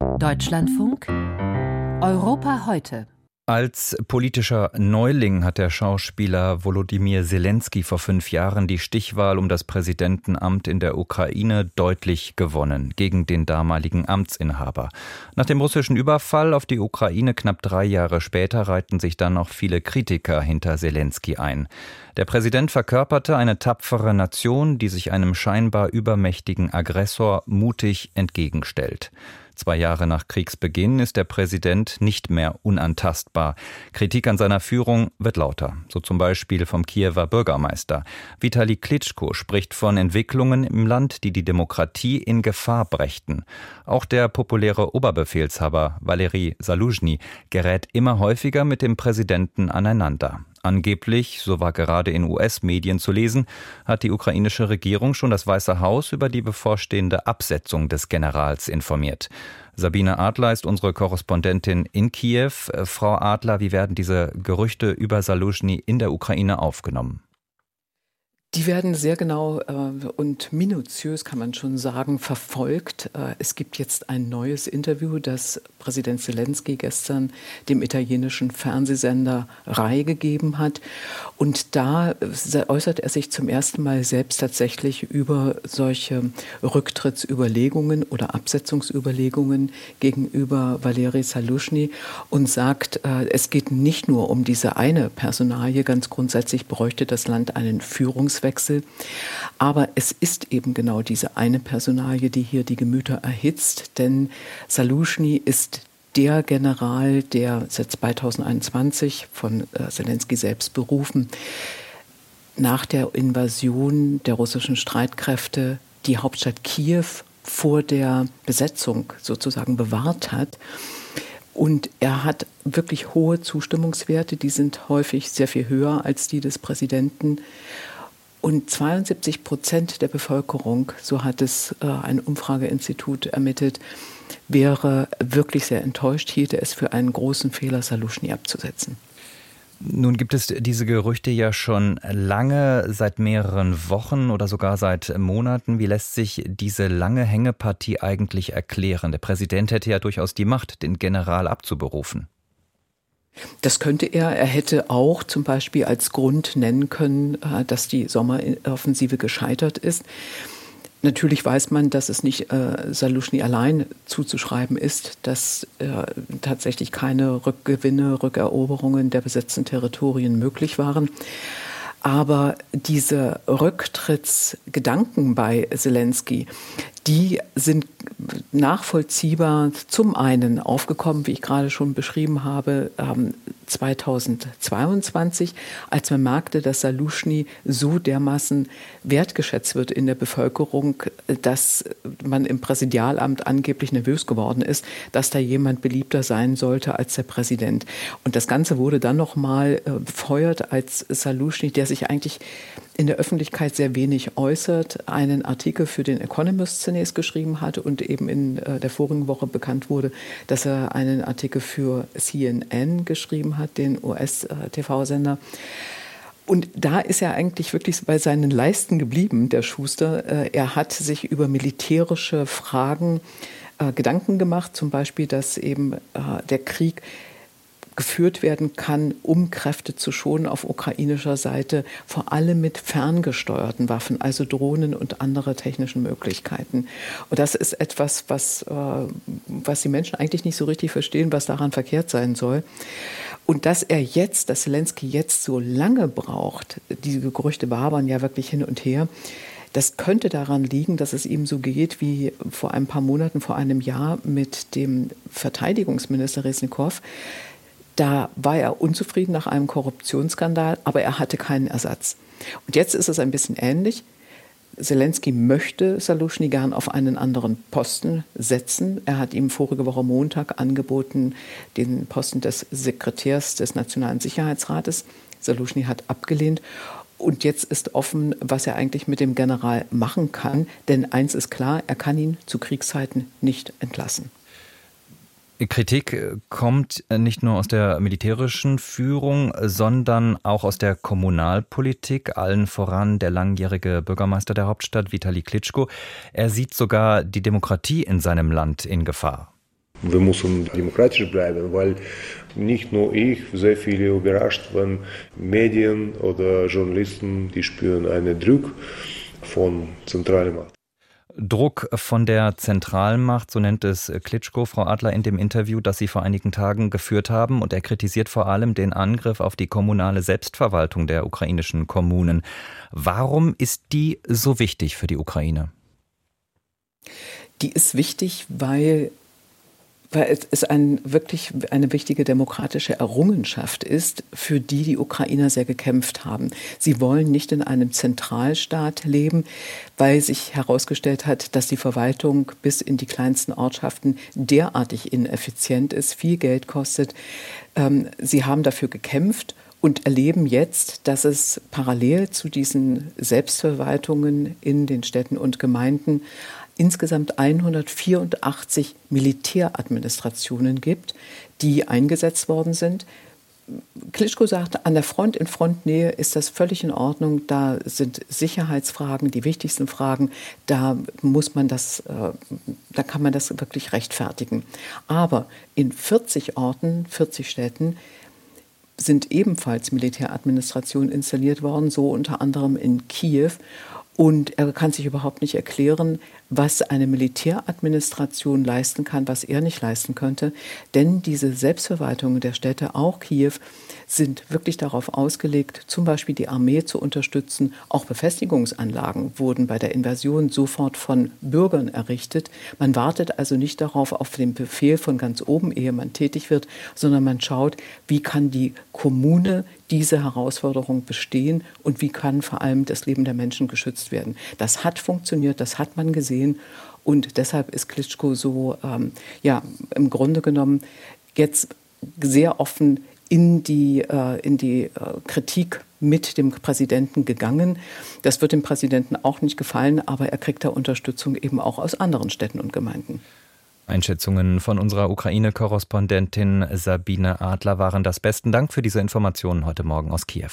Deutschlandfunk Europa heute. Als politischer Neuling hat der Schauspieler Volodymyr Zelensky vor fünf Jahren die Stichwahl um das Präsidentenamt in der Ukraine deutlich gewonnen gegen den damaligen Amtsinhaber. Nach dem russischen Überfall auf die Ukraine knapp drei Jahre später reihten sich dann noch viele Kritiker hinter Zelensky ein. Der Präsident verkörperte eine tapfere Nation, die sich einem scheinbar übermächtigen Aggressor mutig entgegenstellt. Zwei Jahre nach Kriegsbeginn ist der Präsident nicht mehr unantastbar. Kritik an seiner Führung wird lauter. So zum Beispiel vom Kiewer Bürgermeister. Vitali Klitschko spricht von Entwicklungen im Land, die die Demokratie in Gefahr brächten. Auch der populäre Oberbefehlshaber Valery Saluzhny gerät immer häufiger mit dem Präsidenten aneinander. Angeblich, so war gerade in US-Medien zu lesen, hat die ukrainische Regierung schon das Weiße Haus über die bevorstehende Absetzung des Generals informiert. Sabine Adler ist unsere Korrespondentin in Kiew. Äh, Frau Adler, wie werden diese Gerüchte über Saluzhny in der Ukraine aufgenommen? Die werden sehr genau äh, und minutiös, kann man schon sagen, verfolgt. Äh, es gibt jetzt ein neues Interview, das Präsident Zelensky gestern dem italienischen Fernsehsender RAI gegeben hat. Und da äußert er sich zum ersten Mal selbst tatsächlich über solche Rücktrittsüberlegungen oder Absetzungsüberlegungen gegenüber Valeri Salushny und sagt, äh, es geht nicht nur um diese eine Personalie. Ganz grundsätzlich bräuchte das Land einen Führungs Ortswechsel. Aber es ist eben genau diese eine Personalie, die hier die Gemüter erhitzt, denn Salushny ist der General, der seit 2021 von äh, Zelensky selbst berufen, nach der Invasion der russischen Streitkräfte die Hauptstadt Kiew vor der Besetzung sozusagen bewahrt hat. Und er hat wirklich hohe Zustimmungswerte, die sind häufig sehr viel höher als die des Präsidenten. Und 72 Prozent der Bevölkerung, so hat es äh, ein Umfrageinstitut ermittelt, wäre wirklich sehr enttäuscht, hielte es für einen großen Fehler, Salushny abzusetzen. Nun gibt es diese Gerüchte ja schon lange, seit mehreren Wochen oder sogar seit Monaten. Wie lässt sich diese lange Hängepartie eigentlich erklären? Der Präsident hätte ja durchaus die Macht, den General abzuberufen. Das könnte er. Er hätte auch zum Beispiel als Grund nennen können, äh, dass die Sommeroffensive gescheitert ist. Natürlich weiß man, dass es nicht äh, Salushny allein zuzuschreiben ist, dass äh, tatsächlich keine Rückgewinne, Rückeroberungen der besetzten Territorien möglich waren. Aber diese Rücktrittsgedanken bei Zelensky, die sind nachvollziehbar zum einen aufgekommen, wie ich gerade schon beschrieben habe, 2022, als man merkte, dass Salushny so dermaßen wertgeschätzt wird in der Bevölkerung, dass man im Präsidialamt angeblich nervös geworden ist, dass da jemand beliebter sein sollte als der Präsident. Und das Ganze wurde dann nochmal äh, befeuert, als Salushny, der sich eigentlich in der Öffentlichkeit sehr wenig äußert, einen Artikel für den Economist zunächst geschrieben hat und eben in äh, der vorigen Woche bekannt wurde, dass er einen Artikel für CNN geschrieben hat, den US-TV-Sender. Und da ist er eigentlich wirklich bei seinen Leisten geblieben, der Schuster. Äh, er hat sich über militärische Fragen äh, Gedanken gemacht, zum Beispiel, dass eben der Krieg geführt werden kann, um Kräfte zu schonen auf ukrainischer Seite, vor allem mit ferngesteuerten Waffen, also Drohnen und andere technischen Möglichkeiten. Und das ist etwas, was, äh, was die Menschen eigentlich nicht so richtig verstehen, was daran verkehrt sein soll. Und dass er jetzt, dass Zelensky jetzt so lange braucht, diese Gerüchte wabern ja wirklich hin und her, das könnte daran liegen, dass es ihm so geht wie vor ein paar Monaten, vor einem Jahr mit dem Verteidigungsminister Resnikow, da war er unzufrieden nach einem Korruptionsskandal, aber er hatte keinen Ersatz. Und jetzt ist es ein bisschen ähnlich. Zelensky möchte Salushny gern auf einen anderen Posten setzen. Er hat ihm vorige Woche Montag angeboten, den Posten des Sekretärs des Nationalen Sicherheitsrates. Salushny hat abgelehnt. Und jetzt ist offen, was er eigentlich mit dem General machen kann. Denn eins ist klar, er kann ihn zu Kriegszeiten nicht entlassen. Kritik äh, kommt äh, nicht nur aus der militärischen Führung, sondern auch aus der Kommunalpolitik, allen voran der langjährige Bürgermeister der Hauptstadt, Vitali Klitschko. Er sieht sogar die Demokratie in seinem Land in Gefahr. Wir müssen demokratisch bleiben, weil nicht nur ich, sehr viele überrascht, wenn Medien oder Journalisten, die spüren einen Druck von zentraler Macht. Druck von der Zentralmacht, so nennt es Klitschko, Frau Adler, in dem Interview, das Sie vor einigen Tagen geführt haben. Und er kritisiert vor allem den Angriff auf die kommunale Selbstverwaltung der ukrainischen Kommunen. Warum ist die so wichtig für die Ukraine? Die ist wichtig, weil weil es ein, wirklich eine wichtige demokratische Errungenschaft ist, für die die Ukrainer sehr gekämpft haben. Sie wollen nicht in einem Zentralstaat leben, weil sich herausgestellt hat, dass die Verwaltung bis in die kleinsten Ortschaften derartig ineffizient ist, viel Geld kostet. Ähm, sie haben dafür gekämpft und erleben jetzt, dass es parallel zu diesen Selbstverwaltungen in den Städten und Gemeinden insgesamt 184 Militäradministrationen gibt, die eingesetzt worden sind. Klitschko sagte, an der Front in Frontnähe ist das völlig in Ordnung. Da sind Sicherheitsfragen die wichtigsten Fragen. Da muss man das, äh, da kann man das wirklich rechtfertigen. Aber in 40 Orten, 40 Städten sind ebenfalls Militäradministrationen installiert worden, so unter anderem in Kiew. Und er kann sich überhaupt nicht erklären, was eine Militäradministration leisten kann, was er nicht leisten könnte. Denn diese Selbstverwaltungen der Städte, auch Kiew, sind wirklich darauf ausgelegt, zum Beispiel die Armee zu unterstützen. Auch Befestigungsanlagen wurden bei der Invasion sofort von Bürgern errichtet. Man wartet also nicht darauf, auf den Befehl von ganz oben, ehe man tätig wird, sondern man schaut, wie kann die Kommune diese Herausforderung bestehen und wie kann vor allem das Leben der Menschen geschützt werden. Das hat funktioniert, das hat man gesehen und deshalb ist Klitschko so, ähm, ja, im Grunde genommen jetzt sehr offen in die, äh, in die äh, Kritik mit dem Präsidenten gegangen. Das wird dem Präsidenten auch nicht gefallen, aber er kriegt da Unterstützung eben auch aus anderen Städten und Gemeinden. Einschätzungen von unserer Ukraine-Korrespondentin Sabine Adler waren das. Besten Dank für diese Informationen heute Morgen aus Kiew.